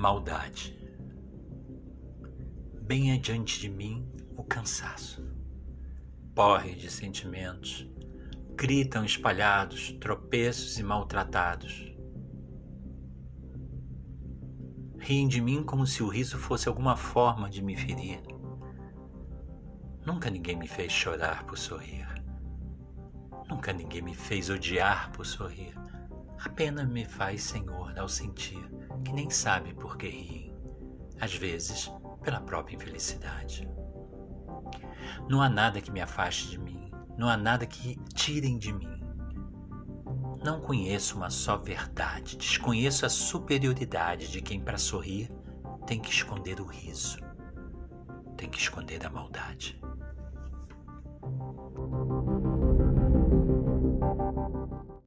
Maldade. Bem adiante de mim, o cansaço. Porre de sentimentos, gritam espalhados, tropeços e maltratados. Riem de mim como se o riso fosse alguma forma de me ferir. Nunca ninguém me fez chorar por sorrir. Nunca ninguém me fez odiar por sorrir. Apenas me faz Senhor ao sentir que nem sabe por que riem, às vezes pela própria infelicidade. Não há nada que me afaste de mim, não há nada que tirem de mim. Não conheço uma só verdade, desconheço a superioridade de quem, para sorrir, tem que esconder o riso, tem que esconder a maldade.